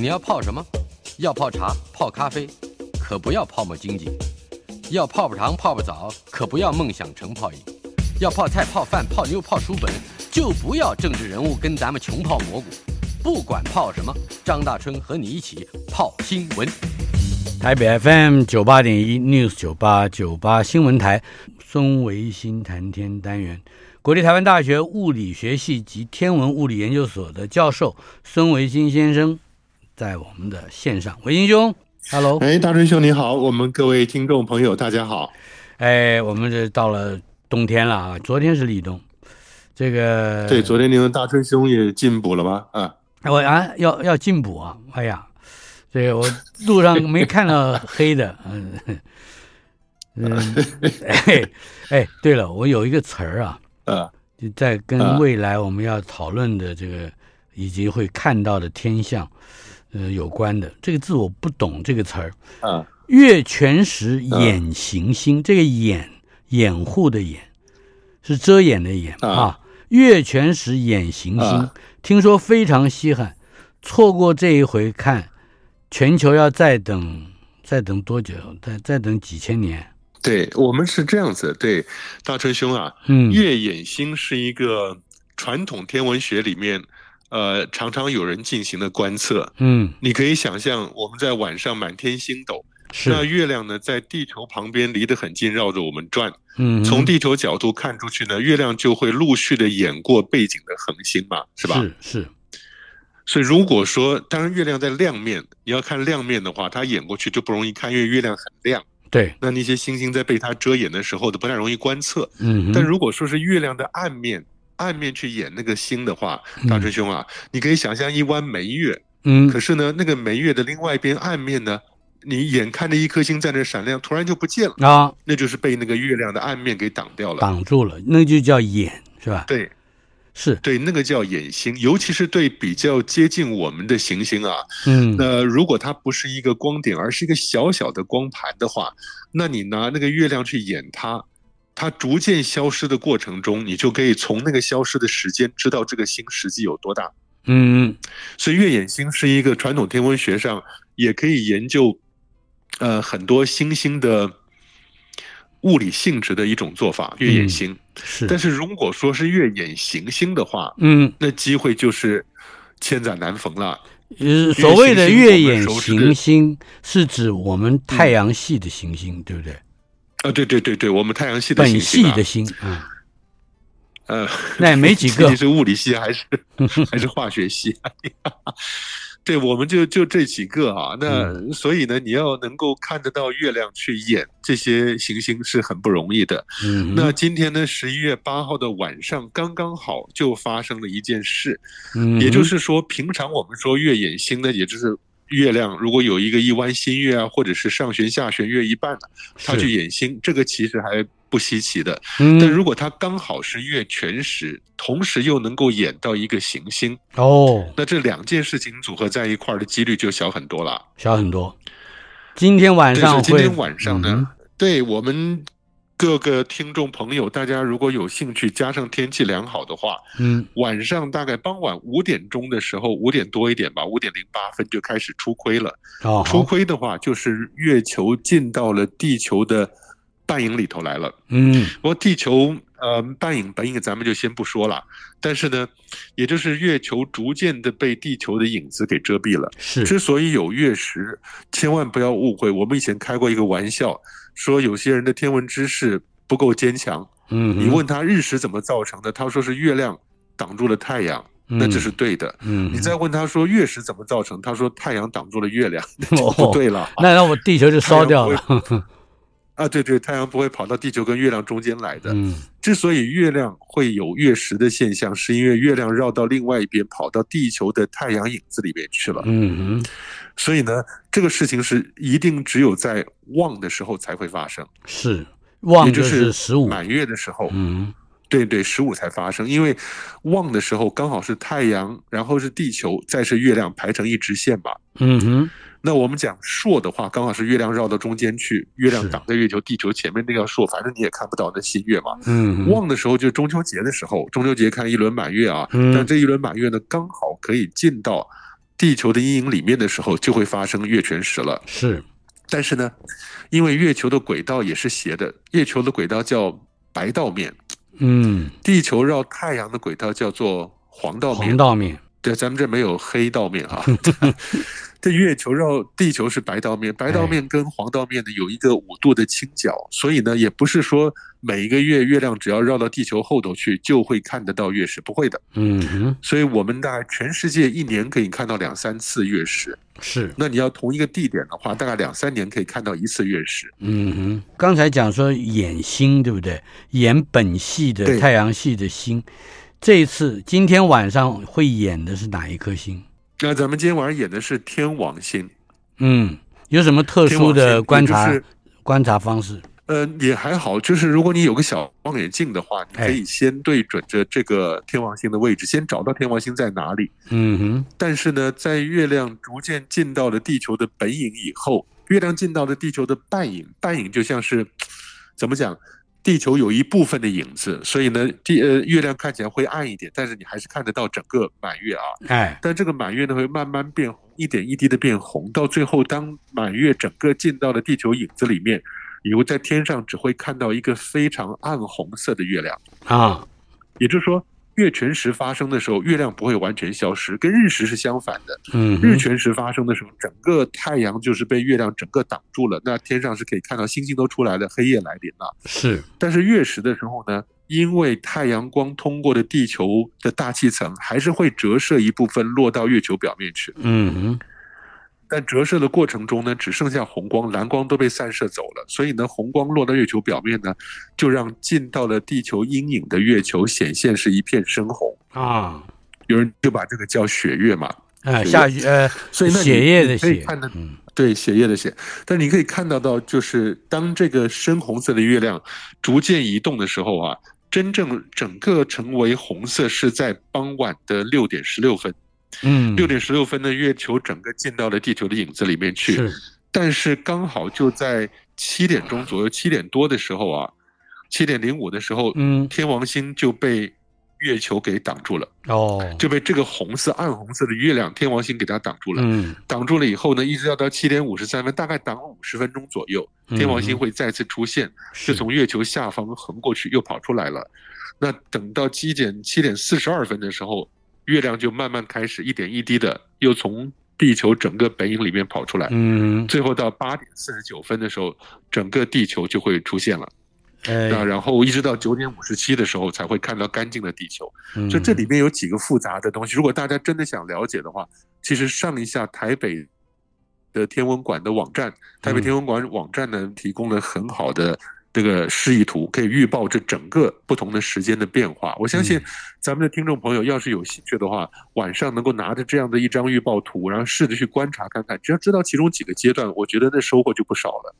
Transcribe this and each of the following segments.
你要泡什么？要泡茶、泡咖啡，可不要泡沫经济；要泡泡糖、泡泡澡，可不要梦想成泡影；要泡菜、泡饭、泡妞、泡书本，就不要政治人物跟咱们穷泡蘑菇。不管泡什么，张大春和你一起泡新闻。台北 FM 九八点一 News 九八九八新闻台，孙维新谈天单元，国立台湾大学物理学系及天文物理研究所的教授孙维新先生。在我们的线上，维新兄，Hello，哎，大春兄你好，我们各位听众朋友大家好，哎，我们这到了冬天了啊，昨天是立冬，这个对，昨天你们大春兄也进补了吗？啊，我啊要要进补啊，哎呀，这个我路上没看到黑的，嗯。嗯，哎哎，对了，我有一个词儿啊，呃，就在跟未来我们要讨论的这个以及会看到的天象。呃，有关的这个字我不懂这个词儿。嗯，月全食掩行星，这个掩掩护的掩是遮掩的掩啊。月全食掩行星，听说非常稀罕，错过这一回看，全球要再等再等多久？再再等几千年？对，我们是这样子。对，大春兄啊，嗯，月掩星是一个传统天文学里面。呃，常常有人进行的观测，嗯，你可以想象我们在晚上满天星斗，是。那月亮呢在地球旁边离得很近，绕着我们转，嗯，从地球角度看出去呢，月亮就会陆续的掩过背景的恒星嘛，是吧？是是，所以如果说当然月亮在亮面，你要看亮面的话，它掩过去就不容易看，因为月亮很亮，对，那那些星星在被它遮掩的时候都不太容易观测，嗯，但如果说是月亮的暗面。暗面去演那个星的话，大春兄啊，嗯、你可以想象一弯眉月，嗯，可是呢，那个眉月的另外一边暗面呢，你眼看着一颗星在那闪亮，突然就不见了。啊，那就是被那个月亮的暗面给挡掉了，挡住了，那就叫掩，是吧？对，是。对，那个叫眼星，尤其是对比较接近我们的行星啊，嗯，那如果它不是一个光点，而是一个小小的光盘的话，那你拿那个月亮去演它。它逐渐消失的过程中，你就可以从那个消失的时间知道这个星实际有多大。嗯，所以月掩星是一个传统天文学上也可以研究，呃，很多星星的物理性质的一种做法。月掩星，嗯，是，但是如果说是月掩行星的话，嗯，那机会就是千载难逢了。呃，所谓的月掩行星是指我们太阳系的行星，嗯，对不对？啊，对对对对，我们太阳系的星星、啊、本系的星啊，呃，那也没几个，你是物理系还是还是化学系？对，我们就就这几个啊。那、嗯、所以呢，你要能够看得到月亮去演这些行星是很不容易的。嗯，那今天呢，十一月八号的晚上刚刚好就发生了一件事，嗯，也就是说，平常我们说月掩星呢，也就是。月亮如果有一个一弯新月啊，或者是上弦下弦月一半了，它去掩星，这个其实还不稀奇的。嗯，但如果它刚好是月全食，同时又能够演到一个行星，哦，那这两件事情组合在一块儿的几率就小很多了，小很多。今天晚上会，今天晚上呢，嗯、对我们。各个听众朋友，大家如果有兴趣，加上天气良好的话，嗯，晚上大概傍晚五点钟的时候，五点多一点吧，五点零八分就开始出亏了。哦，初亏的话，就是月球进到了地球的半影里头来了。嗯，不过地球呃半影本影咱们就先不说了，但是呢，也就是月球逐渐的被地球的影子给遮蔽了。是，之所以有月食，千万不要误会，我们以前开过一个玩笑。说有些人的天文知识不够坚强，嗯，你问他日食怎么造成的，他说是月亮挡住了太阳，那这是对的，嗯，你再问他说月食怎么造成，他说太阳挡住了月亮，那就不对了，那那我地球就烧掉了，啊，对对，太阳不会跑到地球跟月亮中间来的。嗯，之所以月亮会有月食的现象，是因为月亮绕到另外一边，跑到地球的太阳影子里面去了。嗯哼，所以呢，这个事情是一定只有在旺的时候才会发生。是旺也就是十五满月的时候。嗯。对对，十五才发生，因为旺的时候刚好是太阳，然后是地球，再是月亮排成一直线吧。嗯哼。那我们讲朔的话，刚好是月亮绕到中间去，月亮挡在月球，地球前面那个朔，反正你也看不到那新月嘛。嗯。旺的时候就是中秋节的时候，中秋节看一轮满月啊。嗯。但这一轮满月呢，刚好可以进到地球的阴影里面的时候，就会发生月全食了。是。但是呢，因为月球的轨道也是斜的，月球的轨道叫白道面。嗯，地球绕太阳的轨道叫做黄道面。黄道面，对，咱们这没有黑道面哈。这月球绕地球是白道面，白道面跟黄道面呢有一个五度的倾角，所以呢也不是说每一个月月亮只要绕到地球后头去就会看得到月食，不会的。嗯哼，所以我们大概全世界一年可以看到两三次月食。是，那你要同一个地点的话，大概两三年可以看到一次月食。嗯哼，刚才讲说眼星对不对？眼本系的太阳系的星，这一次今天晚上会演的是哪一颗星？那咱们今天晚上演的是天王星，嗯，有什么特殊的观察、就是、观察方式？呃，也还好，就是如果你有个小望远镜的话，你可以先对准着这个天王星的位置，先找到天王星在哪里。嗯哼。但是呢，在月亮逐渐进到了地球的本影以后，月亮进到了地球的半影，半影就像是怎么讲？地球有一部分的影子，所以呢，地呃月亮看起来会暗一点，但是你还是看得到整个满月啊。哎，但这个满月呢会慢慢变红，一点一滴的变红，到最后当满月整个进到了地球影子里面，以后在天上只会看到一个非常暗红色的月亮啊，也就是说。月全食发生的时候，月亮不会完全消失，跟日食是相反的。嗯，日全食发生的时候，整个太阳就是被月亮整个挡住了，那天上是可以看到星星都出来了，黑夜来临了。是，但是月食的时候呢，因为太阳光通过的地球的大气层，还是会折射一部分落到月球表面去。嗯。但折射的过程中呢，只剩下红光，蓝光都被散射走了。所以呢，红光落到月球表面呢，就让进到了地球阴影的月球显现是一片深红啊。有人就把这个叫血月嘛，啊，下雨呃，所以那血液的血，嗯，对，血液的血。但你可以看到到，就是当这个深红色的月亮逐渐移动的时候啊，真正整个成为红色是在傍晚的六点十六分。嗯，六点十六分的月球整个进到了地球的影子里面去，是，但是刚好就在七点钟左右，七点多的时候啊，七点零五的时候，嗯，天王星就被月球给挡住了，哦，就被这个红色暗红色的月亮天王星给它挡住了，嗯，挡住了以后呢，一直要到七点五十三分，大概挡了五十分钟左右，天王星会再次出现，就从月球下方横过去又跑出来了，那等到七点七点四十二分的时候。月亮就慢慢开始一点一滴的又从地球整个本影里面跑出来，嗯，最后到八点四十九分的时候，整个地球就会出现了，哎，然后一直到九点五十七的时候才会看到干净的地球，嗯，就这里面有几个复杂的东西，如果大家真的想了解的话，其实上一下台北的天文馆的网站，台北天文馆网站呢提供了很好的。这个示意图可以预报这整个不同的时间的变化。我相信咱们的听众朋友要是有兴趣的话，晚上能够拿着这样的一张预报图，然后试着去观察看看，只要知道其中几个阶段，我觉得那收获就不少了。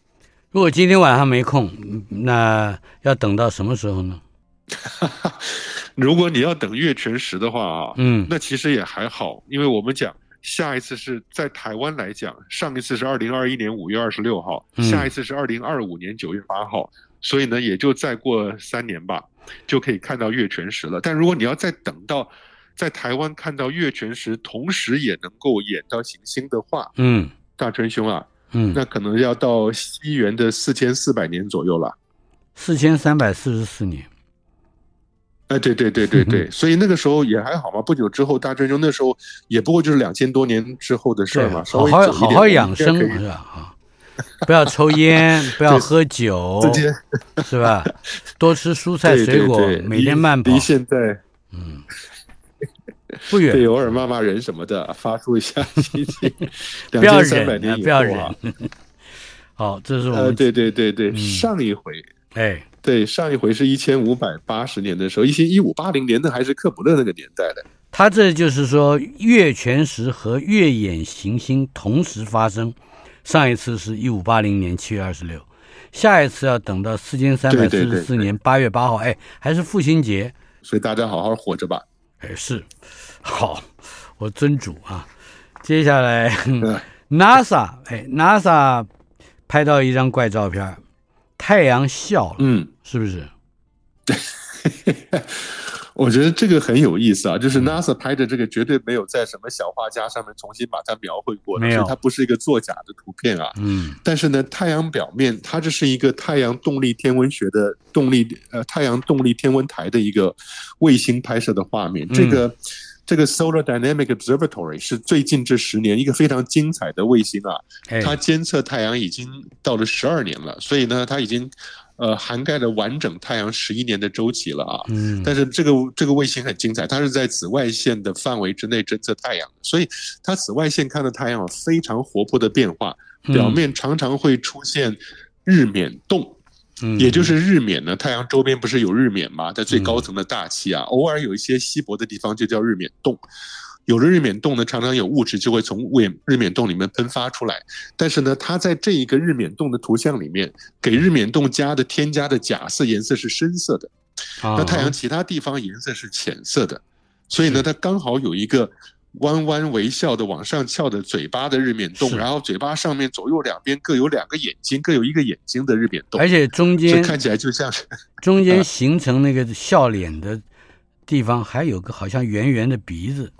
如果今天晚上没空，那要等到什么时候呢？如果你要等月全食的话啊，嗯，那其实也还好，因为我们讲。下一次是在台湾来讲，上一次是二零二一年五月二十六号，下一次是二零二五年九月八号，嗯，所以呢，也就再过三年吧，就可以看到月全食了。但如果你要再等到在台湾看到月全食，同时也能够演到行星的话，嗯，大春兄啊，嗯，那可能要到西元的四千四百年左右了，四千三百四十四年。哎，对对对对对，所以那个时候也还好嘛。不久之后，大春兄那时候也不过就是两千多年之后的事儿嘛。稍微好好好好养生是吧？啊，不要抽烟，不要喝酒，是吧？多吃蔬菜水果，对对对，每天慢跑。离现在，嗯，不远。对，偶尔骂骂人什么的，发出一下心情。不要忍，不要忍。好，这是我们、呃、对对对对，嗯、上一回，哎，对，上一回是一千五百八十年的时候，一千一五八零年的还是克卜勒那个年代的。他这就是说，月全食和月掩行星同时发生，上一次是一五八零年七月二十六，下一次要等到四千三百四十四年八月八号，哎，还是父亲节，所以大家好好活着吧。哎，是，好，我尊主啊。接下来，NASA，哎，NASA 拍到一张怪照片，太阳笑了，嗯，是不是？对。我觉得这个很有意思啊，就是 NASA 拍的这个绝对没有在什么小画家上面重新把它描绘过的，所以它不是一个作假的图片啊。嗯。但是呢，太阳表面它这是一个太阳动力天文学的动力呃太阳动力天文台的一个卫星拍摄的画面。这个这个 Solar Dynamic Observatory 是最近这十年一个非常精彩的卫星啊，它监测太阳已经到了十二年了，所以呢，它已经。呃，涵盖了完整太阳十一年的周期了啊！嗯，但是这个这个卫星很精彩，它是在紫外线的范围之内侦测太阳，所以它紫外线看到太阳有非常活泼的变化，表面常常会出现日冕洞，嗯，也就是日冕呢，太阳周边不是有日冕吗？在最高层的大气啊，偶尔有一些稀薄的地方就叫日冕洞。有了日冕洞呢，常常有物质就会从日冕洞里面喷发出来。但是呢，它在这一个日冕洞的图像里面，给日冕洞加的添加的假色颜色是深色的，那太阳其他地方颜色是浅色的。所以呢，它刚好有一个弯弯微笑的往上翘的嘴巴的日冕洞，然后嘴巴上面左右两边各有两个眼睛，各有一个眼睛的日冕洞，而且中间看起来就像是中间 形成那个笑脸的地方，还有个好像圆圆的鼻子。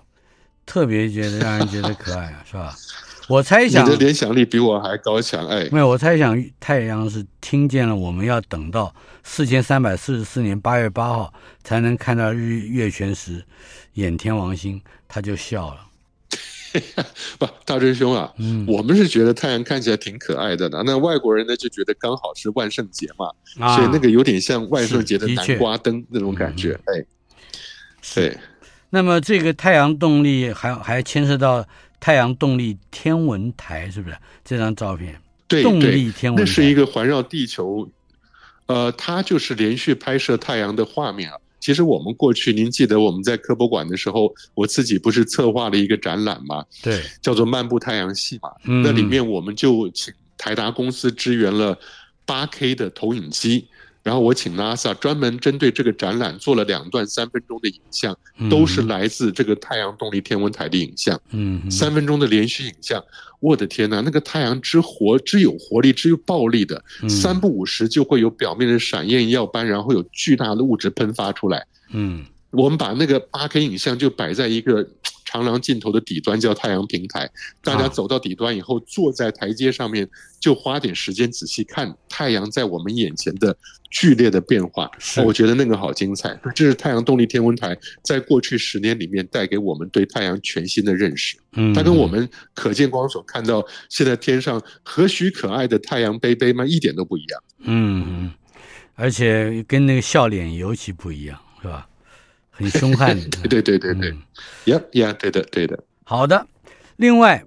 特别觉得让人觉得可爱啊，是吧？我猜想你的联想力比我还高强，哎，没有，我猜想太阳是听见了我们要等到四千三百四十四年八月八号才能看到日月全食演天王星，他就笑了。不，大真兄啊，嗯，我们是觉得太阳看起来挺可爱的呢，那外国人呢就觉得刚好是万圣节嘛，啊，所以那个有点像万圣节的南瓜灯那种感觉，哎，对。那么这个太阳动力还还牵涉到太阳动力天文台，是不是？这张照片，对，动力天文台，那是一个环绕地球，呃，它就是连续拍摄太阳的画面啊。其实我们过去，您记得我们在科博馆的时候，我自己不是策划了一个展览吗？对，叫做《漫步太阳系》嘛。嗯，那里面我们就请台达公司支援了八 K 的投影机。然后我请 NASA 专门针对这个展览做了两段三分钟的影像，都是来自这个太阳动力天文台的影像。嗯，三分钟的连续影像，我的天哪，那个太阳之活之有活力之有暴力的，三不五时就会有表面的闪焰耀斑，然后有巨大的物质喷发出来。嗯，我们把那个八 K 影像就摆在一个。长廊尽头的底端叫太阳平台，大家走到底端以后，坐在台阶上面，就花点时间仔细看太阳在我们眼前的剧烈的变化。我觉得那个好精彩。这是太阳动力天文台在过去十年里面带给我们对太阳全新的认识。嗯，它跟我们可见光所看到现在天上何许可爱的太阳杯杯吗，一点都不一样。嗯，而且跟那个笑脸尤其不一样，是吧？很凶悍，对对对对对，呀呀，对的对的。好的，另外，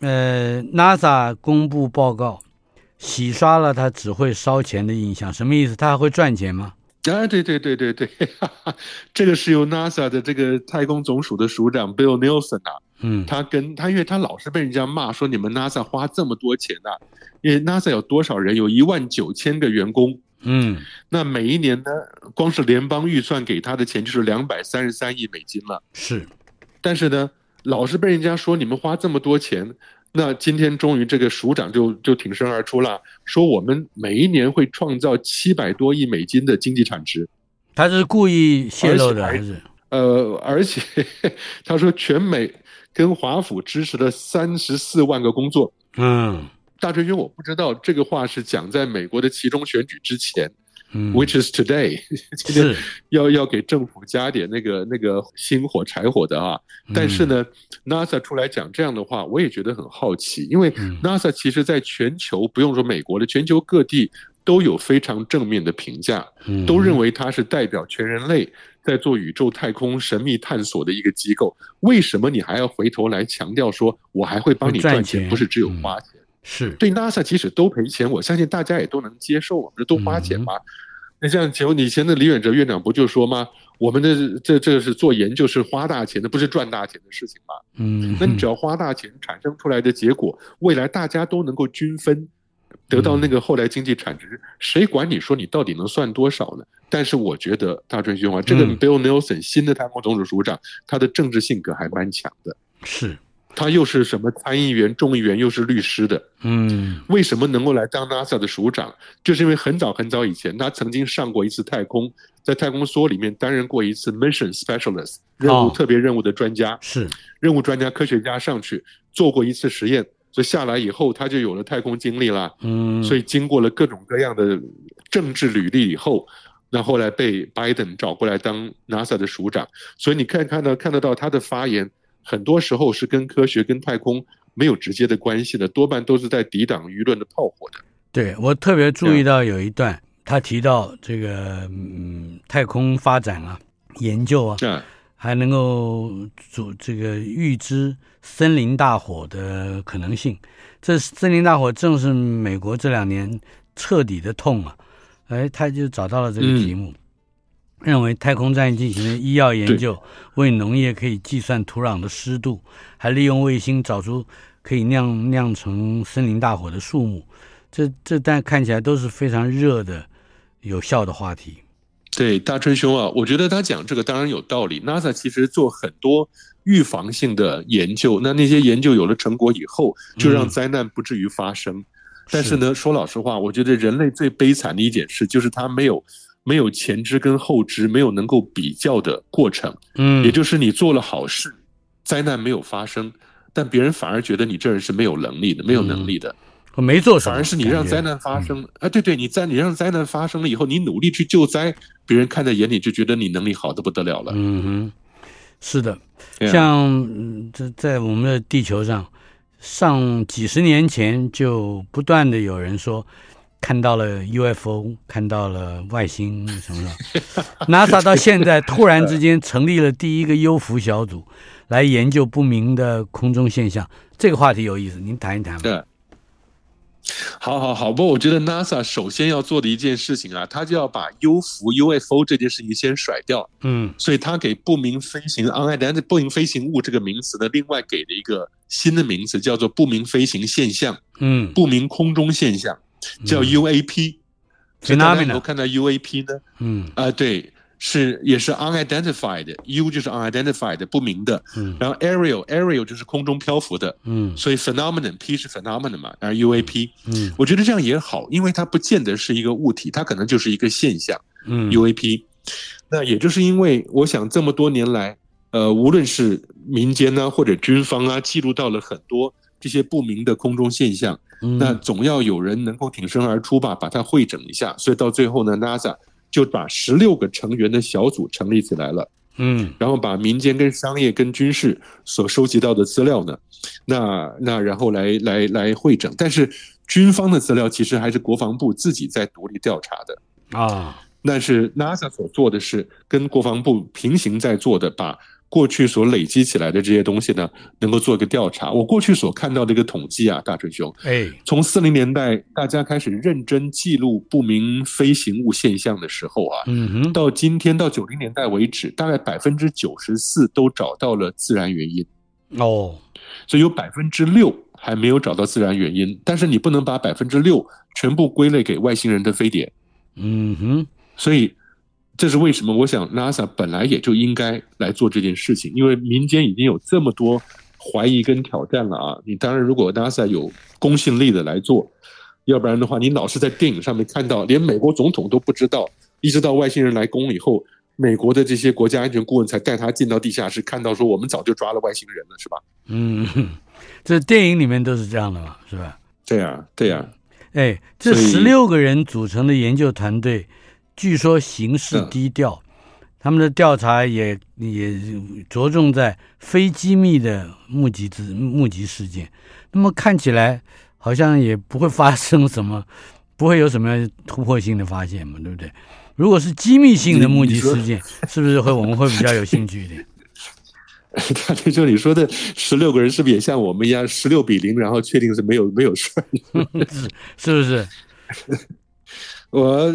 呃，NASA 公布报告，洗刷了他只会烧钱的印象，什么意思？他还会赚钱吗？啊，对对对对对，哈哈，这个是由 NASA 的这个太空总署的署长 Bill Nelson 啊，嗯，他跟他，因为他老是被人家骂说你们 NASA 花这么多钱啊，因为 NASA 有多少人？有一万九千个员工。嗯，那每一年呢，光是联邦预算给他的钱就是两百三十三亿美金了。是，但是呢，老是被人家说你们花这么多钱，那今天终于这个署长就就挺身而出了，说我们每一年会创造七百多亿美金的经济产值。他是故意泄露的还是？呃，而且 他说全美跟华府支持了三十四万个工作。嗯。大春兄，我不知道这个话是讲在美国的其中选举之前，嗯，which is today，今天要要给政府加点那个那个薪火柴火的啊。但是呢，NASA 出来讲这样的话，我也觉得很好奇，因为 NASA 其实在全球不用说美国了，全球各地都有非常正面的评价，都认为它是代表全人类在做宇宙太空神秘探索的一个机构。为什么你还要回头来强调说，我还会帮你赚钱，不是只有花钱？是对 NASA 即使都赔钱，我相信大家也都能接受，我们这都花钱嘛。嗯、那像请问以前的李远哲院长不就说吗？我们的这这是做研究是花大钱的，不是赚大钱的事情嘛。嗯，那你只要花大钱产生出来的结果，未来大家都能够均分。得到那个后来经济产值，谁管你说你到底能算多少呢？但是我觉得大春兄啊，这个 Bill Nelson 新的太空总署署长，他的政治性格还蛮强的。是，他又是什么参议员、众议员，又是律师的。嗯，为什么能够来当 NASA 的署长？就是因为很早很早以前，他曾经上过一次太空，在太空梭里面担任过一次 Mission Specialist 任务特别任务的专家。是任务专家科学家上去做过一次实验。所以下来以后，他就有了太空经历啦。嗯，所以经过了各种各样的政治履历以后，那后来被拜登找过来当 NASA 的署长。所以你看看到看得到他的发言，很多时候是跟科学、跟太空没有直接的关系的，多半都是在抵挡舆论的炮火的。对，我特别注意到有一段，他提到这个嗯，太空发展啊，研究啊。还能够组这个预知森林大火的可能性，这森林大火正是美国这两年彻底的痛啊！哎，他就找到了这个题目，嗯、认为太空站进行的医药研究，为农业可以计算土壤的湿度，还利用卫星找出可以酿酿成森林大火的树木，这这但看起来都是非常热的、有效的话题。对，大春兄啊，我觉得他讲这个当然有道理。NASA 其实做很多预防性的研究，那那些研究有了成果以后，就让灾难不至于发生。嗯、但是呢，是说老实话，我觉得人类最悲惨的一件事就是他没有没有前知跟后知，没有能够比较的过程。嗯，也就是你做了好事，灾难没有发生，但别人反而觉得你这人是没有能力的，没有能力的。嗯我没做什么，反而是你让灾难发生啊！对对，你在你让灾难发生了以后，你努力去救灾，别人看在眼里就觉得你能力好的不得了了。嗯哼，是的，像这在我们的地球上，上几十年前就不断的有人说看到了 UFO，看到了外星什么的。NASA 到现在突然之间成立了第一个优福小组，来研究不明的空中现象。这个话题有意思，您谈一谈吧。对好好好，不过我觉得 NASA 首先要做的一件事情啊，他就要把优浮 UFO 这件事情先甩掉。嗯，所以他给不明飞行 unidentified 不明飞行物这个名词呢，另外给了一个新的名词，叫做不明飞行现象。嗯，不明空中现象叫 UAP。所以大家能够看到 UAP 呢？嗯，啊、呃，对。是，也是 unidentified，U 就是 unidentified 不明的，嗯，然后 aerial aerial 就是空中漂浮的，嗯，所以 phenomenon P 是 phenomenon 嘛，然后 UAP，嗯，我觉得这样也好，因为它不见得是一个物体，它可能就是一个现象，嗯，UAP，那也就是因为我想这么多年来，呃，无论是民间呢、啊、或者军方啊，记录到了很多这些不明的空中现象，嗯，那总要有人能够挺身而出吧，把它会整一下，所以到最后呢，NASA。就把十六个成员的小组成立起来了，嗯，然后把民间跟商业跟军事所收集到的资料呢，那那然后来来来会整，但是军方的资料其实还是国防部自己在独立调查的。啊，但是 NASA 所做的是跟国防部平行在做的，把。过去所累积起来的这些东西呢，能够做一个调查。我过去所看到的一个统计啊，大春兄，哎，从四零年代大家开始认真记录不明飞行物现象的时候啊，嗯哼，到今天到九零年代为止，大概百分之九十四都找到了自然原因。哦，所以有百分之六还没有找到自然原因。但是你不能把百分之六全部归类给外星人的飞碟。嗯哼，所以。这是为什么？我想 NASA 本来也就应该来做这件事情，因为民间已经有这么多怀疑跟挑战了啊！你当然，如果 NASA 有公信力的来做，要不然的话，你老是在电影上面看到，连美国总统都不知道，一直到外星人来攻以后，美国的这些国家安全顾问才带他进到地下室，看到说我们早就抓了外星人了，是吧？嗯，这电影里面都是这样的嘛，是吧？对呀，对呀。哎，这十六个人组成的研究团队。据说行事低调，他们的调查也也着重在非机密的目击之目击事件。那么看起来好像也不会发生什么，不会有什么突破性的发现嘛，对不对？如果是机密性的目击事件，是不是会我们会比较有兴趣一点？大师兄，你说的十六个人是不是也像我们一样十六比零，然后确定是没有没有事儿？是不是？我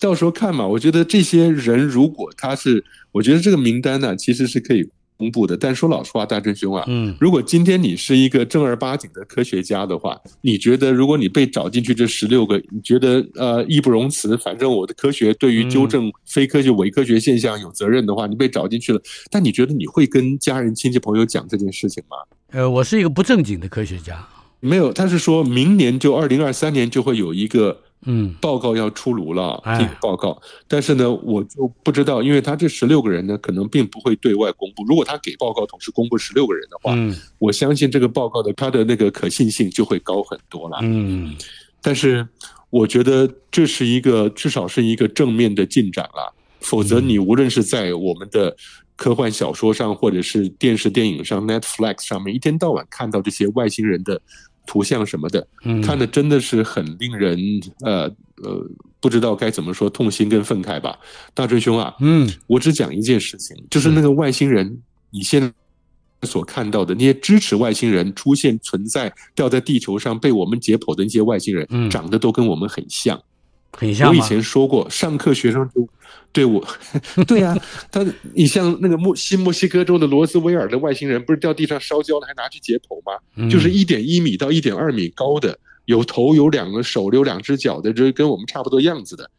到时候看嘛。我觉得这些人如果他是，我觉得这个名单呢、啊，其实是可以。公布的，但说老实话，大真兄啊，嗯，如果今天你是一个正儿八经的科学家的话，你觉得如果你被找进去这十六个，你觉得呃义不容辞，反正我的科学对于纠正非科学伪科学现象有责任的话，你被找进去了，但你觉得你会跟家人亲戚朋友讲这件事情吗？呃，我是一个不正经的科学家，没有，他是说明年就二零二三年就会有一个。嗯，报告要出炉了，这个报告，但是呢，我就不知道，因为他这十六个人呢，可能并不会对外公布。如果他给报告同时公布十六个人的话，嗯，我相信这个报告的他的那个可信性就会高很多了。嗯，但是我觉得这是一个至少是一个正面的进展了，否则你无论是在我们的科幻小说上，或者是电视电影上，Netflix 上面，一天到晚看到这些外星人的。图像什么的，看的真的是很令人呃呃不知道该怎么说，痛心跟愤慨吧。大春兄啊，嗯，我只讲一件事情，就是那个外星人，你现在所看到的那些支持外星人出现、存在、掉在地球上被我们解剖的那些外星人，长得都跟我们很像。很像。我以前说过，上课学生就对我，对呀、啊，他你像那个墨新墨西哥州的罗斯威尔的外星人，不是掉地上烧焦了还拿去解剖吗？嗯、就是一点一米到一点二米高的，有头有两个手有两只脚的，这跟我们差不多样子的，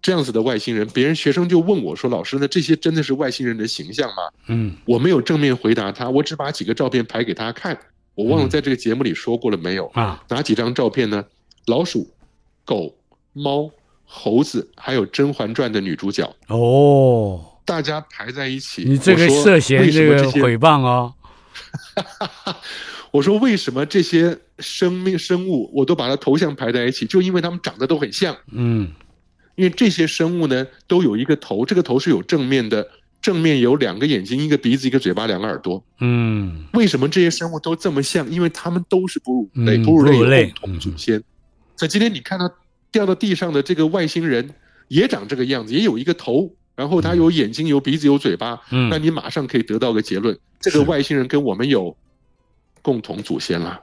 这样子的外星人，别人学生就问我说：“老师，那这些真的是外星人的形象吗？”嗯，我没有正面回答他，我只把几个照片拍给他看。我忘了在这个节目里说过了没有啊？哪几张照片呢？老鼠、狗。猫、猴子，还有《甄嬛传》的女主角哦，大家排在一起。你这个涉嫌这个诽谤哦。我说为什么这些生命生物我都把它头像排在一起？就因为它们长得都很像。嗯，因为这些生物呢都有一个头，这个头是有正面的，正面有两个眼睛、一个鼻子、一个嘴巴、两个耳朵。嗯，为什么这些生物都这么像？因为它们都是哺乳类，哺乳类有共同祖先。所以今天你看到。掉到地上的这个外星人也长这个样子，也有一个头，然后他有眼睛、有鼻子、有嘴巴。嗯，那你马上可以得到个结论：这个外星人跟我们有共同祖先了。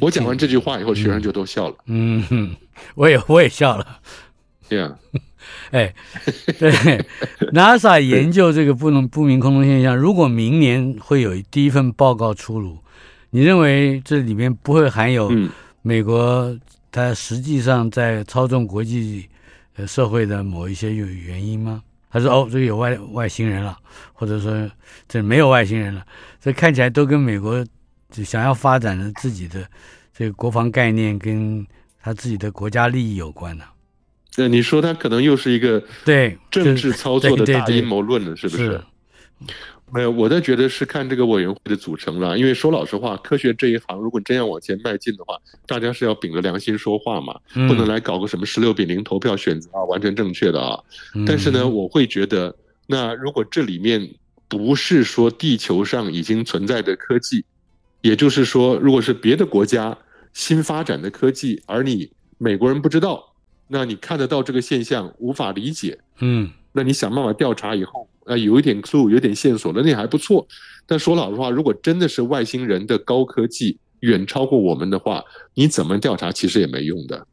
我讲完这句话以后，学生就都笑了。嗯哼，我也我也笑了。对呀，哎，对，NASA 研究这个不能不明空中现象，如果明年会有第一份报告出炉，你认为这里面不会含有美国？他实际上在操纵国际呃社会的某一些有原因吗？他说：“哦，这个有外外星人了，或者说这没有外星人了，这看起来都跟美国就想要发展的自己的这个国防概念跟他自己的国家利益有关呢、啊。”那你说他可能又是一个对政治操作的大阴谋论了，是不是？是没有，我倒觉得是看这个委员会的组成了。因为说老实话，科学这一行如果真要往前迈进的话，大家是要秉着良心说话嘛，不能来搞个什么十六比零投票选择啊，完全正确的啊。但是呢，我会觉得，那如果这里面不是说地球上已经存在的科技，也就是说，如果是别的国家新发展的科技，而你美国人不知道，那你看得到这个现象，无法理解，嗯，那你想办法调查以后。啊，有一点 clue，有点线索的，那还不错。但说老实话，如果真的是外星人的高科技远超过我们的话，你怎么调查其实也没用的。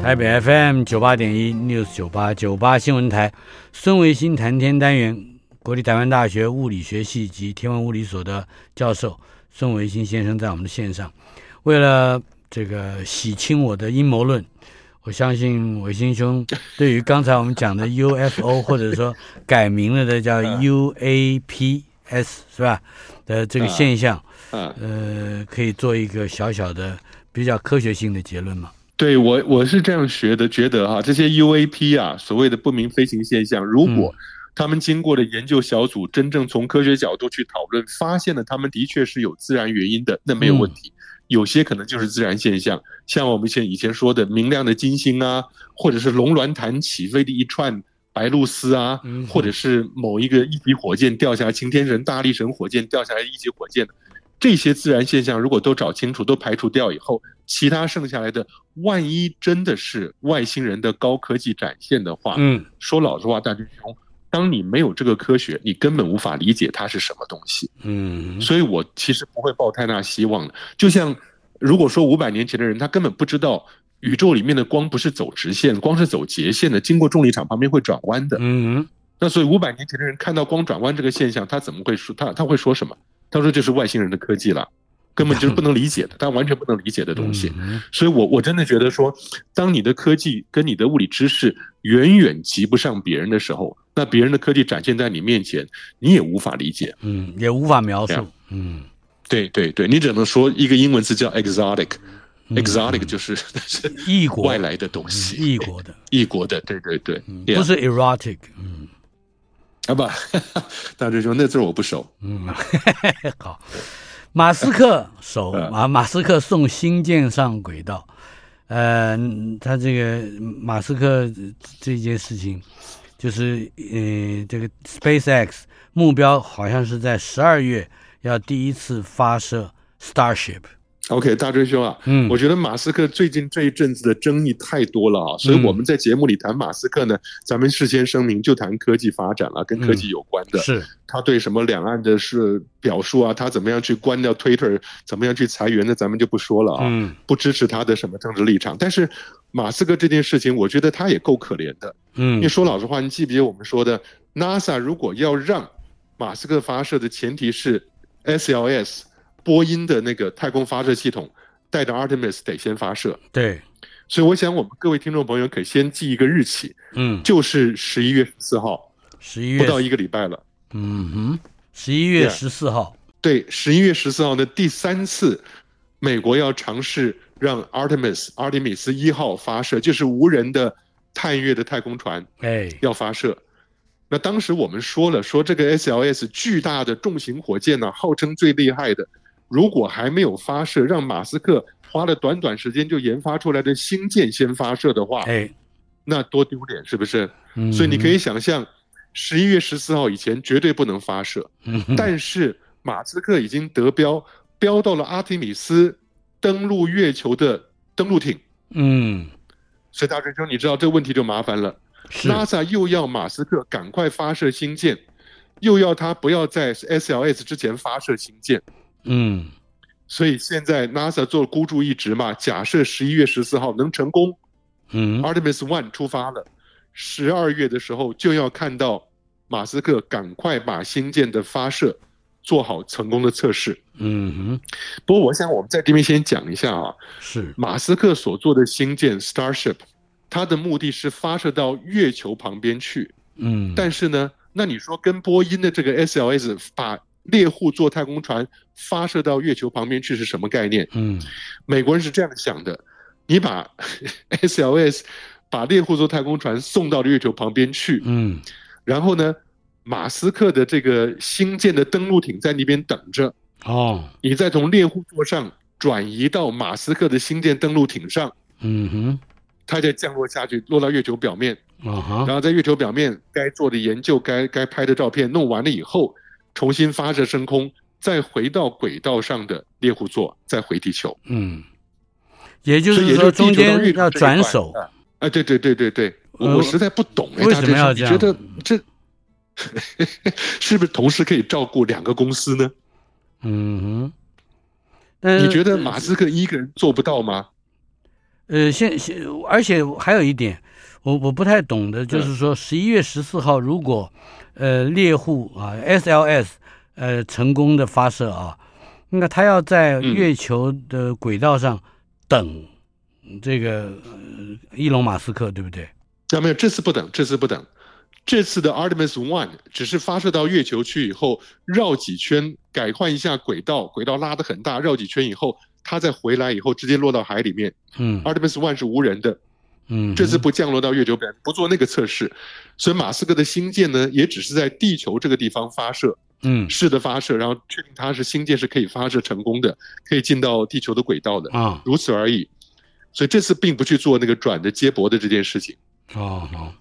台北 FM 九八点一 News 九八九八新闻台，孙维新谈天单元，国立台湾大学物理学系及天文物理所的教授孙维新先生在我们的线上，为了这个洗清我的阴谋论。我相信伟新兄对于刚才我们讲的 UFO，或者说改名了的叫 UAPS 是吧？的这个现象，呃，可以做一个小小的比较科学性的结论吗？对，我我是这样学的，觉得哈，这些 UAP 啊，所谓的不明飞行现象，如果他们经过的研究小组真正从科学角度去讨论，发现了他们的确是有自然原因的，那没有问题。有些可能就是自然现象，像我们以前以前说的明亮的金星啊，或者是龙鸾潭起飞的一串白露丝啊，或者是某一个一级火箭掉下来，擎天神、大力神火箭掉下来一级火箭，这些自然现象如果都找清楚、都排除掉以后，其他剩下来的，万一真的是外星人的高科技展现的话，嗯，说老实话，大军兄，当你没有这个科学，你根本无法理解它是什么东西。嗯，所以我其实不会抱太大希望的。就像如果说五百年前的人，他根本不知道宇宙里面的光不是走直线，光是走截线的，经过重力场旁边会转弯的。嗯，那所以五百年前的人看到光转弯这个现象，他怎么会说他他会说什么？他说这是外星人的科技了。根本就是不能理解的，他完全不能理解的东西。所以我我真的觉得说，当你的科技跟你的物理知识远远及不上别人的时候，那别人的科技展现在你面前，你也无法理解，嗯，也无法描述，嗯，对对对，你只能说一个英文词叫 exotic，exotic 就是异国外来的东西，异国的，异国的，对对对，不是 erotic，嗯，啊不，大师兄那字我不熟，嗯，好。马斯克手 啊，马斯克送星舰上轨道，呃，他这个马斯克这件事情，就是呃，这个 SpaceX 目标好像是在十二月要第一次发射 Starship。OK，大追兄啊，嗯，我觉得马斯克最近这一阵子的争议太多了啊，所以我们在节目里谈马斯克呢，嗯、咱们事先声明就谈科技发展了，跟科技有关的，嗯、是。他对什么两岸的是表述啊，他怎么样去关掉 Twitter，怎么样去裁员的，咱们就不说了啊，嗯，不支持他的什么政治立场。但是马斯克这件事情，我觉得他也够可怜的，嗯，因为说老实话，你记不记得我们说的，NASA 如果要让马斯克发射的前提是 SLS。波音的那个太空发射系统带着 Artemis 得先发射，对，所以我想我们各位听众朋友可以先记一个日期，嗯，就是十一月十四号，十一月不到一个礼拜了，嗯哼，十一月十四号，对，十一月十四号的第三次，美国要尝试让 Artemis Artemis 一号发射，就是无人的探月的太空船，哎，要发射。那当时我们说了，说这个 SLS 巨大的重型火箭呢、啊，号称最厉害的。如果还没有发射，让马斯克花了短短时间就研发出来的星舰先发射的话，哎，那多丢脸，是不是？嗯，所以你可以想象，十一月十四号以前绝对不能发射。嗯，但是马斯克已经得标，标到了阿提米斯登陆月球的登陆艇。嗯，所以大师兄，你知道这个问题就麻烦了。NASA 又要马斯克赶快发射星舰，又要他不要在 SLS 之前发射星舰。嗯，所以现在 NASA 做孤注一掷嘛，假设十一月十四号能成功，嗯，Artemis One 出发了，十二月的时候就要看到马斯克赶快把星舰的发射做好成功的测试。嗯哼，不过我想我们在这边先讲一下啊，是马斯克所做的星舰 Starship，它的目的是发射到月球旁边去。嗯，但是呢，那你说跟波音的这个 SLS 把猎户座太空船发射到月球旁边去是什么概念？嗯，美国人是这样想的：你把 SLS 把猎户座太空船送到了月球旁边去，嗯，然后呢，马斯克的这个新建的登陆艇在那边等着，哦，你再从猎户座上转移到马斯克的新建登陆艇上，嗯哼，它再降落下去，落到月球表面，啊哈，然后在月球表面该做的研究、该该拍的照片弄完了以后。重新发射升空，再回到轨道上的猎户座，再回地球。嗯，也就是说中间要转手。哎，对对对对对，我我实在不懂，为什么要这样？觉得这 是不是同时可以照顾两个公司呢？嗯哼，但你觉得马斯克一个人做不到吗？呃，现现，而且还有一点，我我不太懂的，就是说十一月十四号如果。呃，猎户啊，SLS，呃，成功的发射啊，那他要在月球的轨道上等这个、呃、伊隆马斯克，对不对？那没有，这次不等，这次不等，这次的 Artemis One 只是发射到月球去以后绕几圈，改换一下轨道，轨道拉得很大，绕几圈以后，它再回来以后直接落到海里面。嗯，Artemis One 是无人的。嗯，这次不降落到月球表面，不做那个测试，所以马斯克的星舰呢，也只是在地球这个地方发射，嗯，试的发射，然后确定它是星舰是可以发射成功的，可以进到地球的轨道的啊，如此而已。所以这次并不去做那个转的接驳的这件事情。哦，好，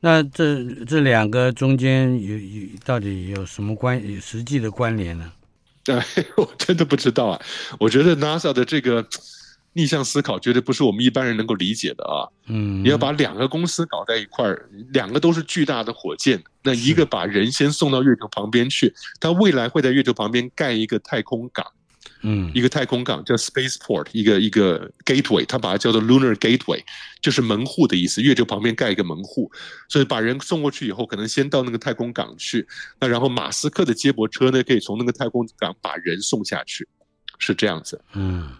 那这这两个中间有有到底有什么关有实际的关联呢？哎，我真的不知道啊。我觉得 NASA 的这个。逆向思考绝对不是我们一般人能够理解的啊。嗯，你要把两个公司搞在一块儿，两个都是巨大的火箭，那一个把人先送到月球旁边去，它未来会在月球旁边盖一个太空港。嗯，一个太空港叫 spaceport，一个一个 gateway，他把它叫做 lunar gateway，就是门户的意思。月球旁边盖一个门户，所以把人送过去以后，可能先到那个太空港去，那然后马斯克的接驳车呢，可以从那个太空港把人送下去，是这样子。嗯，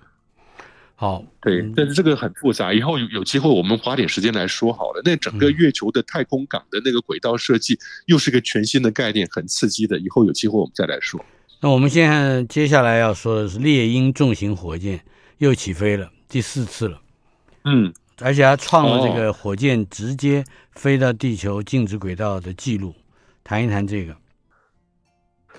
好，对，但是这个很复杂，以后有有机会我们花点时间来说好了。那整个月球的太空港的那个轨道设计，又是一个全新的概念，很刺激的。以后有机会我们再来说。那我们现在接下来要说的是猎鹰重型火箭又起飞了，第四次了。嗯，而且还创了这个火箭直接飞到地球静止轨道的记录。谈一谈这个。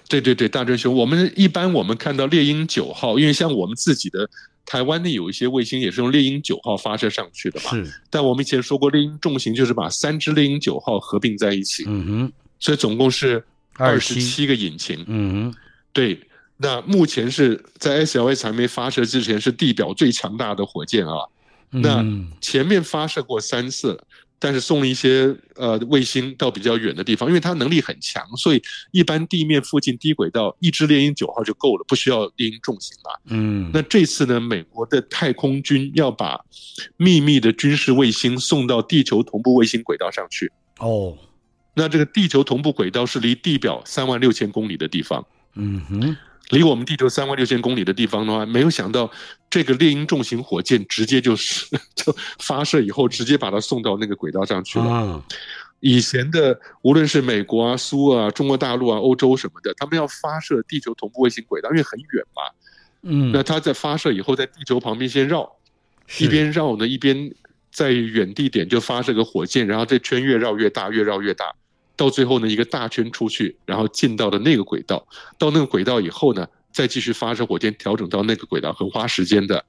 对对对，大真兄，我们一般我们看到猎鹰九号，因为像我们自己的台湾的有一些卫星也是用猎鹰九号发射上去的嘛。是。但我们以前说过，猎鹰重型就是把三支猎鹰九号合并在一起。嗯哼。所以总共是二十七个引擎。嗯哼。对，那目前是在 SLS 还没发射之前，是地表最强大的火箭啊。那前面发射过三次，但是送了一些呃卫星到比较远的地方，因为它能力很强，所以一般地面附近低轨道一支猎鹰九号就够了，不需要猎鹰重型了。嗯，那这次呢，美国的太空军要把秘密的军事卫星送到地球同步卫星轨道上去。哦，那这个地球同步轨道是离地表三万六千公里的地方。嗯哼，离我们地球三万六千公里的地方的话，没有想到这个猎鹰重型火箭直接就是 就发射以后，直接把它送到那个轨道上去了。啊，以前的无论是美国啊、苏啊、中国大陆啊、欧洲什么的，他们要发射地球同步卫星轨道，因为很远嘛。嗯，那它在发射以后，在地球旁边先绕，一边绕呢，一边在远地点就发射个火箭，然后这圈越绕越大，越绕越大。到最后呢，一个大圈出去，然后进到了那个轨道。到那个轨道以后呢，再继续发射火箭，调整到那个轨道，很花时间的。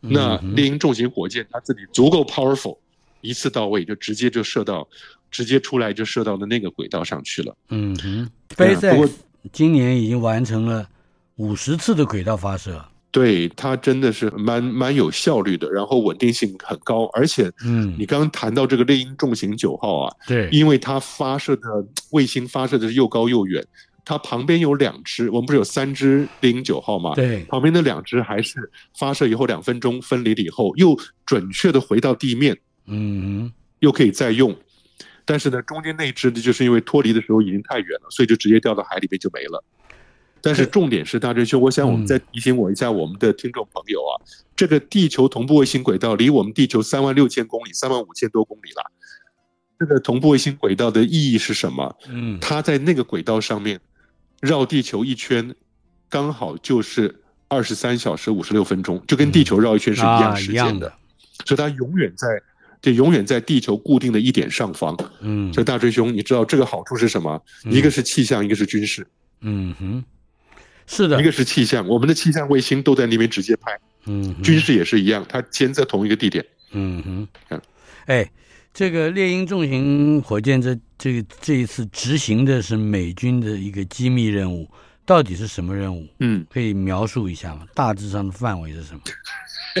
那猎鹰重型火箭它自己足够 powerful，一次到位就直接就射到，直接出来就射到了那个轨道上去了。嗯哼，SpaceX 今年已经完成了五十次的轨道发射。对，它真的是蛮蛮有效率的，然后稳定性很高，而且，嗯，你刚刚谈到这个猎鹰重型九号啊，对，因为它发射的卫星发射的是又高又远，它旁边有两只，我们不是有三只猎鹰九号吗？对，旁边的两只还是发射以后两分钟分离了以后，又准确的回到地面，嗯，又可以再用，但是呢，中间那只呢就是因为脱离的时候已经太远了，所以就直接掉到海里面就没了。但是重点是，大真兄，我想我们再提醒我一下我们的听众朋友啊，这个地球同步卫星轨道离我们地球三万六千公里，三万五千多公里了。这个同步卫星轨道的意义是什么？嗯，它在那个轨道上面绕地球一圈，刚好就是二十三小时五十六分钟，就跟地球绕一圈是一样时间的。所以它永远在，就永远在地球固定的一点上方。嗯，所以大真兄，你知道这个好处是什么？一个是气象，一个是军事。嗯哼。是的，一个是气象，我们的气象卫星都在那边直接拍。嗯，军事也是一样，它监测同一个地点。嗯哼，嗯，哎，这个猎鹰重型火箭这这个这一次执行的是美军的一个机密任务，到底是什么任务？嗯，可以描述一下吗？大致上的范围是什么？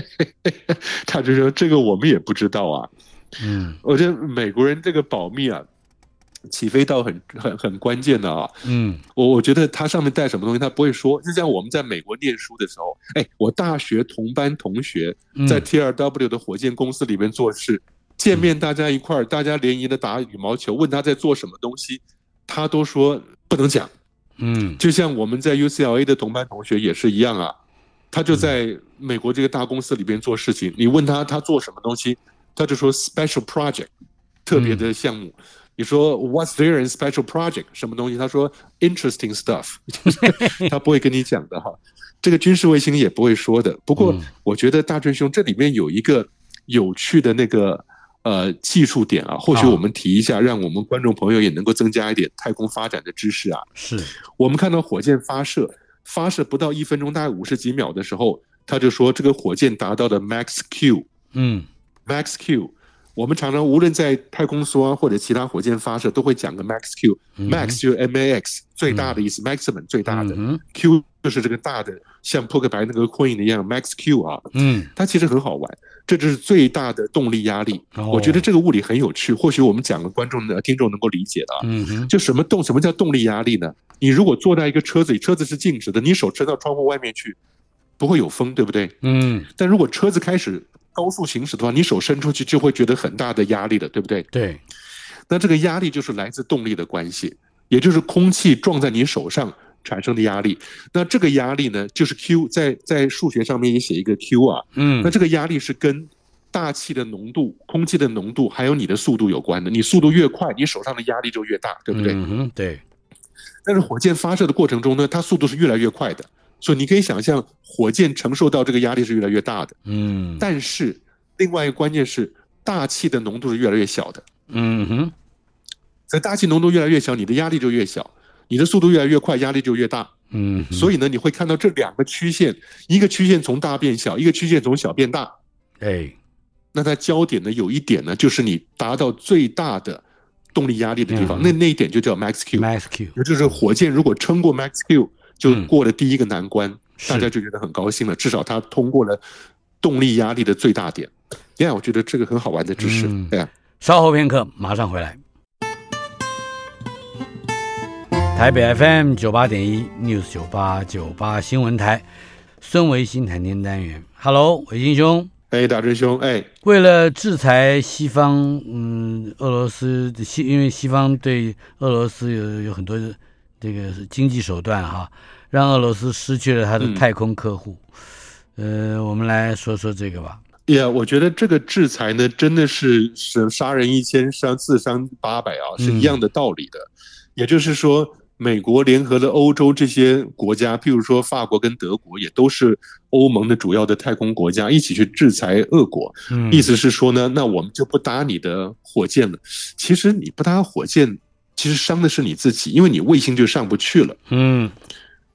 他就说这个我们也不知道啊。嗯，我觉得美国人这个保密啊。起飞到很 很很关键的啊，嗯，我我觉得它上面带什么东西，他不会说。就像我们在美国念书的时候，哎，我大学同班同学在 TRW 的火箭公司里面做事，嗯、见面大家一块儿，大家联谊的打羽毛球，问他在做什么东西，他都说不能讲。嗯，就像我们在 UCLA 的同班同学也是一样啊，他就在美国这个大公司里边做事情，你问他他做什么东西，他就说 special project，特别的项目。嗯你说 What's there in special project？什么东西？他说 Interesting stuff，他不会跟你讲的哈。这个军事卫星也不会说的。不过我觉得大春兄这里面有一个有趣的那个呃技术点啊，或许我们提一下，让我们观众朋友也能够增加一点太空发展的知识啊。是我们看到火箭发射，发射不到一分钟，大概五十几秒的时候，他就说这个火箭达到的 Max Q，嗯，Max Q。我们常常无论在太空梭啊或者其他火箭发射，都会讲个 max q，max 就是 m a x 最大的意思，maximum 最大的，q 就是这个大的，像扑克牌那个 queen 一样，max q 啊，嗯，它其实很好玩，这就是最大的动力压力。我觉得这个物理很有趣，或许我们讲的观众的、听众能够理解的啊，嗯，就什么动，什么叫动力压力呢？你如果坐在一个车子里，车子是静止的，你手伸到窗户外面去，不会有风，对不对？嗯，但如果车子开始高速行驶的话，你手伸出去就会觉得很大的压力的，对不对？对。那这个压力就是来自动力的关系，也就是空气撞在你手上产生的压力。那这个压力呢，就是 Q，在在数学上面也写一个 Q 啊。嗯。那这个压力是跟大气的浓度、空气的浓度还有你的速度有关的。你速度越快，你手上的压力就越大，对不对？嗯，对。但是火箭发射的过程中呢，它速度是越来越快的。所以你可以想象，火箭承受到这个压力是越来越大的。嗯，但是另外一个关键是，大气的浓度是越来越小的。嗯哼，在大气浓度越来越小，你的压力就越小，你的速度越来越快，压力就越大。嗯，所以呢，你会看到这两个曲线，一个曲线从大变小，一个曲线从小变大。哎，那它焦点呢，有一点呢，就是你达到最大的动力压力的地方，那那一点就叫 max q。max q，也就是火箭如果撑过 max q。就过了第一个难关，嗯、大家就觉得很高兴了。至少他通过了动力压力的最大点。呀，我觉得这个很好玩的知识。嗯、对啊，稍后片刻，马上回来。台北 FM 九八点一 News 九八九八新闻台，孙维新谈天单元。Hello，维新兄。哎，大志兄。哎，为了制裁西方，嗯，俄罗斯的西，因为西方对俄罗斯有有很多。这个是经济手段哈，让俄罗斯失去了他的太空客户。嗯、呃，我们来说说这个吧。呀，yeah, 我觉得这个制裁呢，真的是是杀人一千，伤自伤八百啊，是一样的道理的。嗯、也就是说，美国联合了欧洲这些国家，譬如说法国跟德国，也都是欧盟的主要的太空国家，一起去制裁俄国。嗯、意思是说呢，那我们就不搭你的火箭了。其实你不搭火箭。其实伤的是你自己，因为你卫星就上不去了。嗯，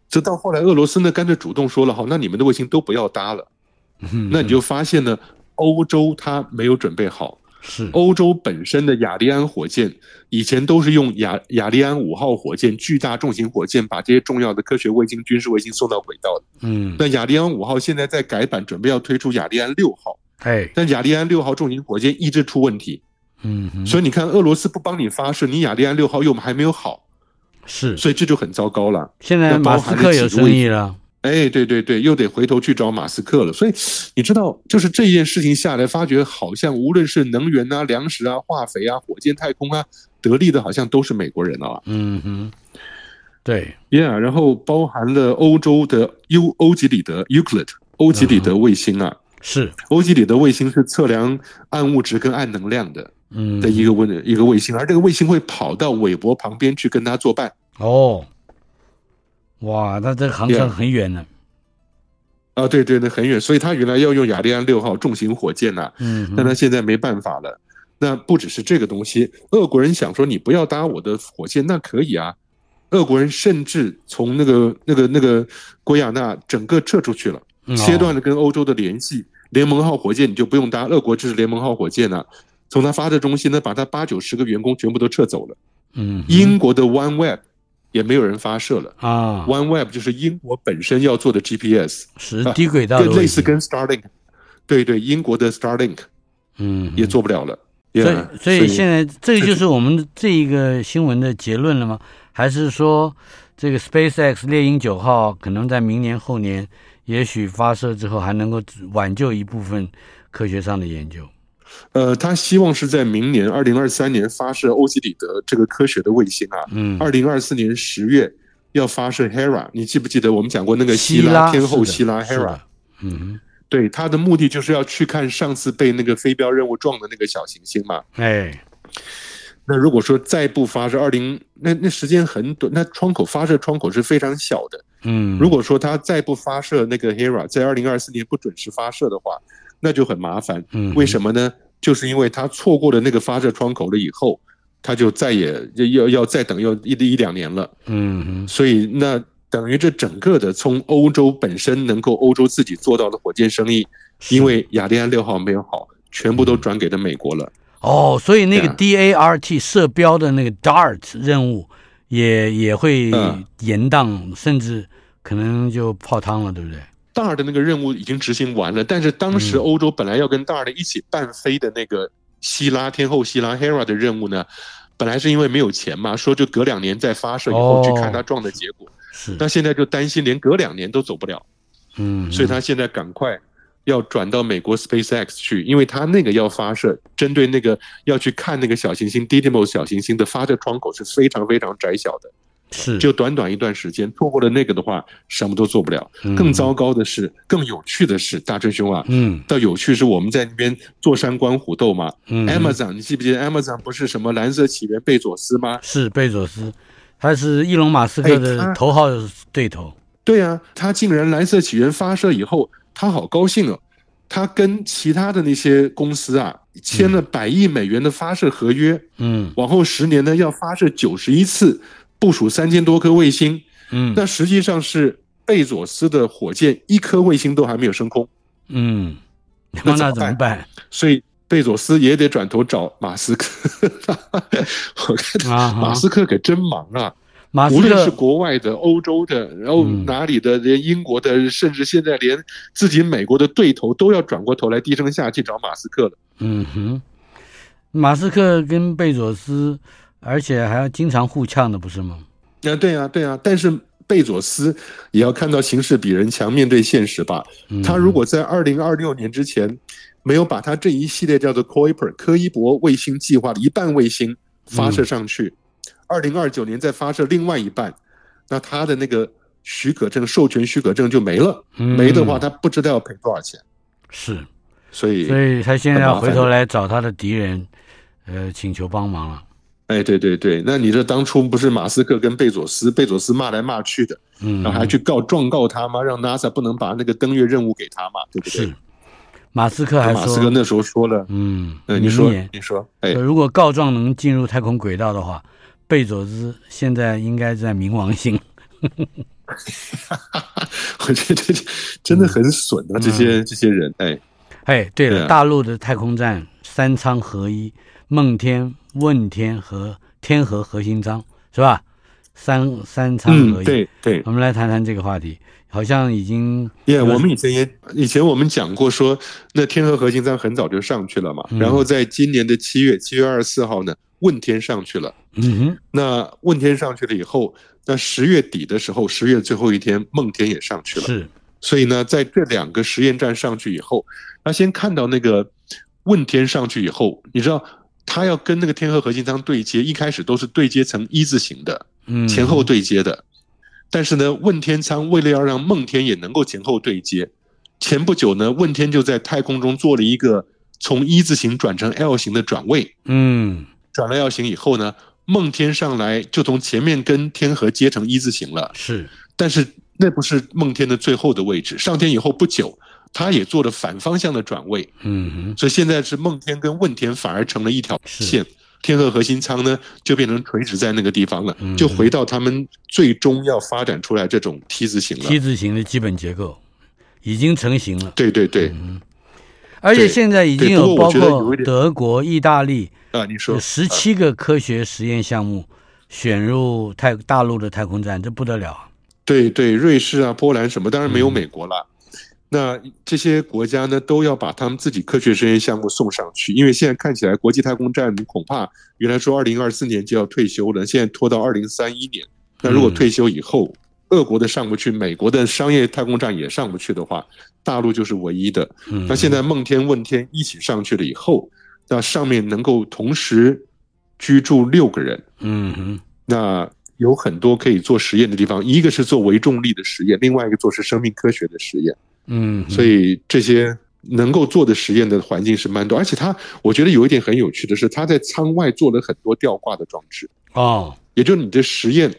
这到后来俄罗斯呢，干脆主动说了，好，那你们的卫星都不要搭了。嗯，那你就发现呢，欧洲它没有准备好。是，欧洲本身的雅利安火箭以前都是用雅雅利安五号火箭，巨大重型火箭，把这些重要的科学卫星、军事卫星送到轨道的。嗯，那雅利安五号现在在改版，准备要推出雅利安六号。哎，但雅利安六号重型火箭一直出问题。嗯，所以你看，俄罗斯不帮你发射，你雅利安六号又还没有好，是，所以这就很糟糕了。现在马斯克有生意了，哎，对对对，又得回头去找马斯克了。所以你知道，就是这件事情下来，发觉好像无论是能源啊、粮食啊、化肥啊、火箭、太空啊，得利的好像都是美国人啊。嗯哼，对，Yeah，然后包含了欧洲的 U 欧几里得 Euclid 欧几里得卫星啊，是。欧几里得卫星是测量暗物质跟暗能量的。嗯，的一个卫一个卫星，而这个卫星会跑到韦伯旁边去跟他作伴。哦，哇，那这个航程很远呢。啊，对对，那很远，所以他原来要用亚利安六号重型火箭呐、啊，嗯，但他现在没办法了。那不只是这个东西，俄国人想说你不要搭我的火箭，那可以啊。俄国人甚至从那个那个那个圭亚那整个撤出去了，切断了跟欧洲的联系。联盟号火箭你就不用搭，俄国就是联盟号火箭呐、啊。从他发射中心呢，把他八九十个员工全部都撤走了。嗯，英国的 OneWeb 也没有人发射了啊。OneWeb 就是英国本身要做的 GPS，是低轨道的，类似跟 Starlink。对对，英国的 Starlink，嗯，也做不了了。所以，所以现在这个就是我们这一个新闻的结论了吗？还是说，这个 SpaceX 猎鹰九号可能在明年后年，也许发射之后还能够挽救一部分科学上的研究？呃，他希望是在明年二零二三年发射欧几里得这个科学的卫星啊。嗯。二零二四年十月要发射 Hera，你记不记得我们讲过那个希拉天后希拉 Hera？嗯，对，他的目的就是要去看上次被那个飞镖任务撞的那个小行星嘛。哎。那如果说再不发射，二零那那时间很短，那窗口发射窗口是非常小的。嗯。如果说他再不发射那个 Hera，在二零二四年不准时发射的话。那就很麻烦，嗯为什么呢？就是因为他错过了那个发射窗口了以后，他就再也要要再等要一一两年了。嗯，所以那等于这整个的从欧洲本身能够欧洲自己做到的火箭生意，因为亚利安六号没有好，全部都转给了美国了。哦，所以那个 DART 射标的那个 DART 任务也也会延宕，嗯、甚至可能就泡汤了，对不对？DART 的那个任务已经执行完了，但是当时欧洲本来要跟 DART 一起伴飞的那个希拉天后希拉 Hera 的任务呢，本来是因为没有钱嘛，说就隔两年再发射以后去看它撞的结果。那现在就担心连隔两年都走不了，嗯，所以他现在赶快。要转到美国 SpaceX 去，因为他那个要发射，针对那个要去看那个小行星 Didymos 小行星的发射窗口是非常非常窄小的，是就短短一段时间错过了那个的话，什么都做不了。嗯、更糟糕的是，更有趣的是，大春兄啊，嗯，倒有趣是我们在那边坐山观虎斗嘛。嗯，Amazon，你记不记得 Amazon 不是什么蓝色起源贝佐斯吗？是贝佐斯，他是伊隆马斯克的头号对头。哎、对啊，他竟然蓝色起源发射以后。他好高兴哦，他跟其他的那些公司啊签了百亿美元的发射合约，嗯，往后十年呢要发射九十一次，部署三千多颗卫星，嗯，那实际上是贝佐斯的火箭一颗卫星都还没有升空，嗯，那怎么办？所以贝佐斯也得转头找马斯克，我看马斯克可真忙啊。马斯克无论是国外的、欧洲的，然后哪里的，连英国的，嗯、甚至现在连自己美国的对头都要转过头来低声下气找马斯克了。嗯哼，马斯克跟贝佐斯，而且还要经常互呛的，不是吗？啊，对啊，对啊。但是贝佐斯也要看到形势比人强，面对现实吧。嗯、他如果在二零二六年之前没有把他这一系列叫做 Kuiper 科伊伯卫星计划的一半卫星发射上去。嗯二零二九年再发射另外一半，那他的那个许可证、授权许可证就没了。嗯、没的话，他不知道要赔多少钱。是，所以，所以他现在要回头来找他的敌人，呃，请求帮忙了。哎，对对对，那你这当初不是马斯克跟贝佐斯，贝佐斯骂来骂去的，嗯，然后还去告状告他吗？让 NASA 不能把那个登月任务给他嘛，对不对？是。马斯克还说，马斯克那时候说了，嗯，你说，你说，哎，如果告状能进入太空轨道的话。贝佐斯现在应该在冥王星，我觉得真的很损啊！嗯、这些这些人，哎哎，对了，对啊、大陆的太空站三舱合一，梦天、问天和天河核心舱是吧？三三舱合一，嗯、对对。我们来谈谈这个话题，好像已经，耶，我们以前也以前我们讲过说，那天河核心舱很早就上去了嘛，嗯、然后在今年的七月七月二十四号呢。问天上去了，嗯哼，那问天上去了以后，那十月底的时候，十月最后一天，梦天也上去了，是，所以呢，在这两个实验站上去以后，那先看到那个问天上去以后，你知道，他要跟那个天河核心舱对接，一开始都是对接成一字形的，嗯，前后对接的，但是呢，问天舱为了要让梦天也能够前后对接，前不久呢，问天就在太空中做了一个从一字形转成 L 型的转位，嗯。转了 L 型以后呢，梦天上来就从前面跟天河接成一字形了。是，但是那不是梦天的最后的位置。上天以后不久，他也做了反方向的转位。嗯，所以现在是梦天跟问天反而成了一条线。天河核心舱呢就变成垂直在那个地方了，嗯、就回到他们最终要发展出来这种 T 字形了。T 字形的基本结构已经成型了。对对对。嗯而且现在已经有包括德国、意大利啊，你说十七个科学实验项目选入太大陆的太空站，这不得了。对对，瑞士啊、波兰什么，当然没有美国了。嗯、那这些国家呢，都要把他们自己科学实验项目送上去，因为现在看起来国际太空站恐怕原来说二零二四年就要退休了，现在拖到二零三一年。那如果退休以后，嗯俄国的上不去，美国的商业太空站也上不去的话，大陆就是唯一的。那现在梦天、问天一起上去了以后，那上面能够同时居住六个人。嗯哼，那有很多可以做实验的地方，一个是做微重力的实验，另外一个做是生命科学的实验。嗯，所以这些能够做的实验的环境是蛮多，而且他我觉得有一点很有趣的是，他在舱外做了很多吊挂的装置。哦，也就是你的实验。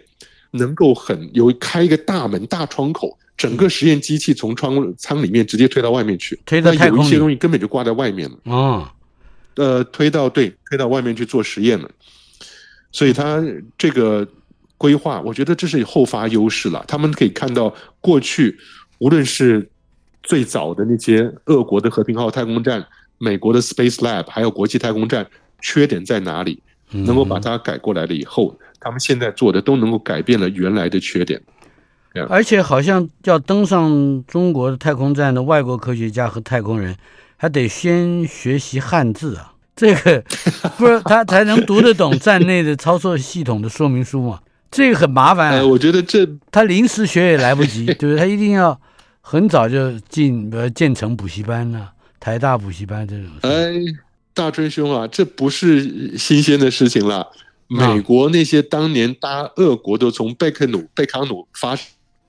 能够很有开一个大门、大窗口，整个实验机器从窗舱里面直接推到外面去。推到太空。有一些东西根本就挂在外面了。哦，呃，推到对，推到外面去做实验了。所以它这个规划，我觉得这是后发优势了。他们可以看到过去，无论是最早的那些俄国的和平号太空站、美国的 Space Lab，还有国际太空站，缺点在哪里，能够把它改过来了以后，他们现在做的都能够改变了原来的缺点。而且好像要登上中国的太空站的外国科学家和太空人，还得先学习汉字啊，这个不是他才能读得懂站内的操作系统的说明书嘛？这个很麻烦啊。哎，我觉得这他临时学也来不及，对不对？他一定要很早就进呃建成补习班了、啊，台大补习班这种。哎，大春兄啊，这不是新鲜的事情了。美国那些当年搭俄国都从贝克努贝康努发。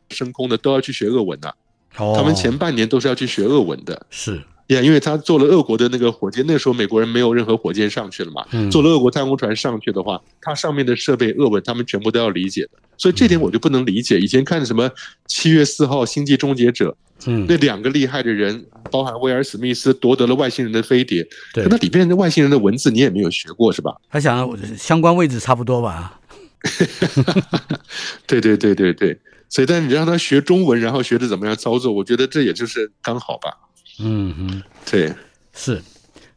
升空的都要去学俄文呐、啊，他们前半年都是要去学俄文的。是呀，因为他做了俄国的那个火箭，那时候美国人没有任何火箭上去了嘛，做了俄国太空船上去的话，它上面的设备俄文他们全部都要理解的，所以这点我就不能理解。以前看什么七月四号星际终结者，嗯，那两个厉害的人，包含威尔史密斯夺得了外星人的飞碟，对，那里边的外星人的文字你也没有学过是吧？他想相关位置差不多吧？对对对对对。所以，但你让他学中文，然后学着怎么样操作，我觉得这也就是刚好吧。嗯嗯，对，是。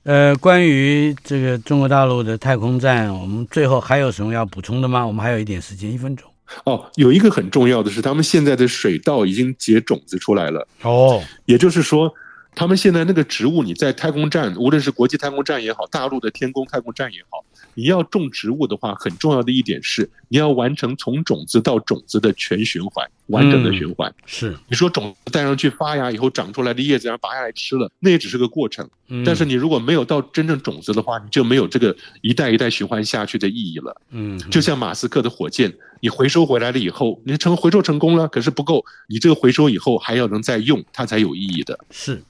呃，关于这个中国大陆的太空站，我们最后还有什么要补充的吗？我们还有一点时间，一分钟。哦，有一个很重要的是，他们现在的水稻已经结种子出来了。哦，也就是说。他们现在那个植物，你在太空站，无论是国际太空站也好，大陆的天宫太空站也好，你要种植物的话，很重要的一点是，你要完成从种子到种子的全循环，完整的循环。嗯、是，你说种子带上去发芽以后长出来的叶子，然后拔下来吃了，那也只是个过程。嗯、但是你如果没有到真正种子的话，你就没有这个一代一代循环下去的意义了。嗯，就像马斯克的火箭，你回收回来了以后，你成回收成功了，可是不够，你这个回收以后还要能再用，它才有意义的。是。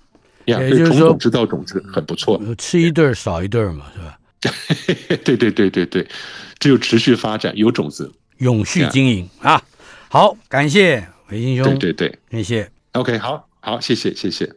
也就是说，种子到种子很不错，吃一顿少一顿嘛，是吧？对对对对对，只有持续发展，有种子，永续经营啊！好，感谢维新兄，对对对，谢谢。OK，好好，谢谢谢谢。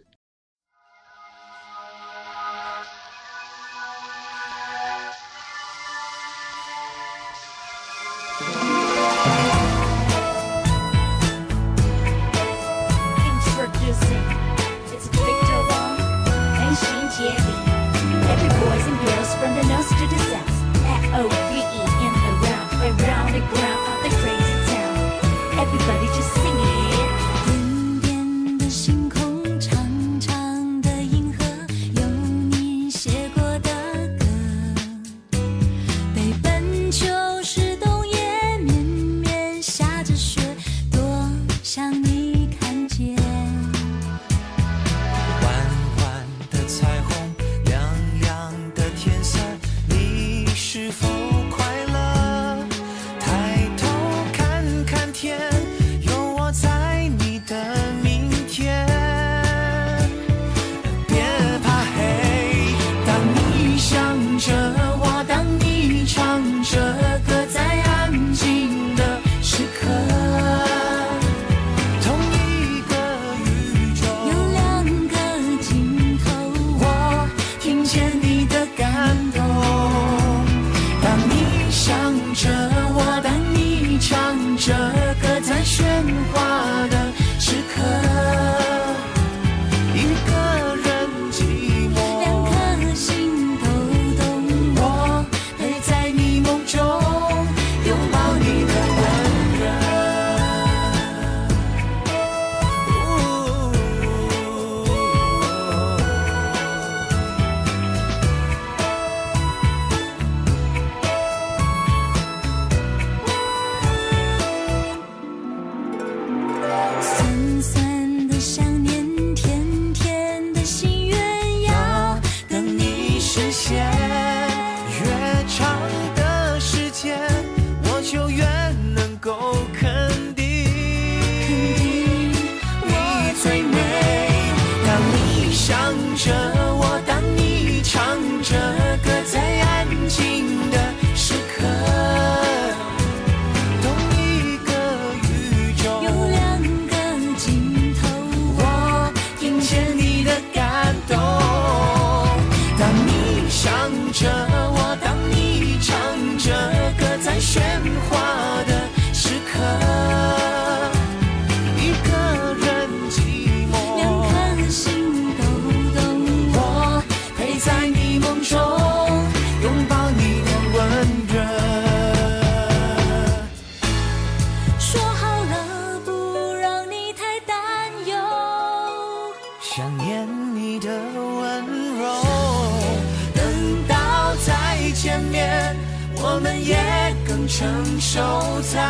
守在，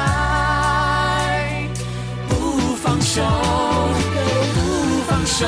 不放手，不放手。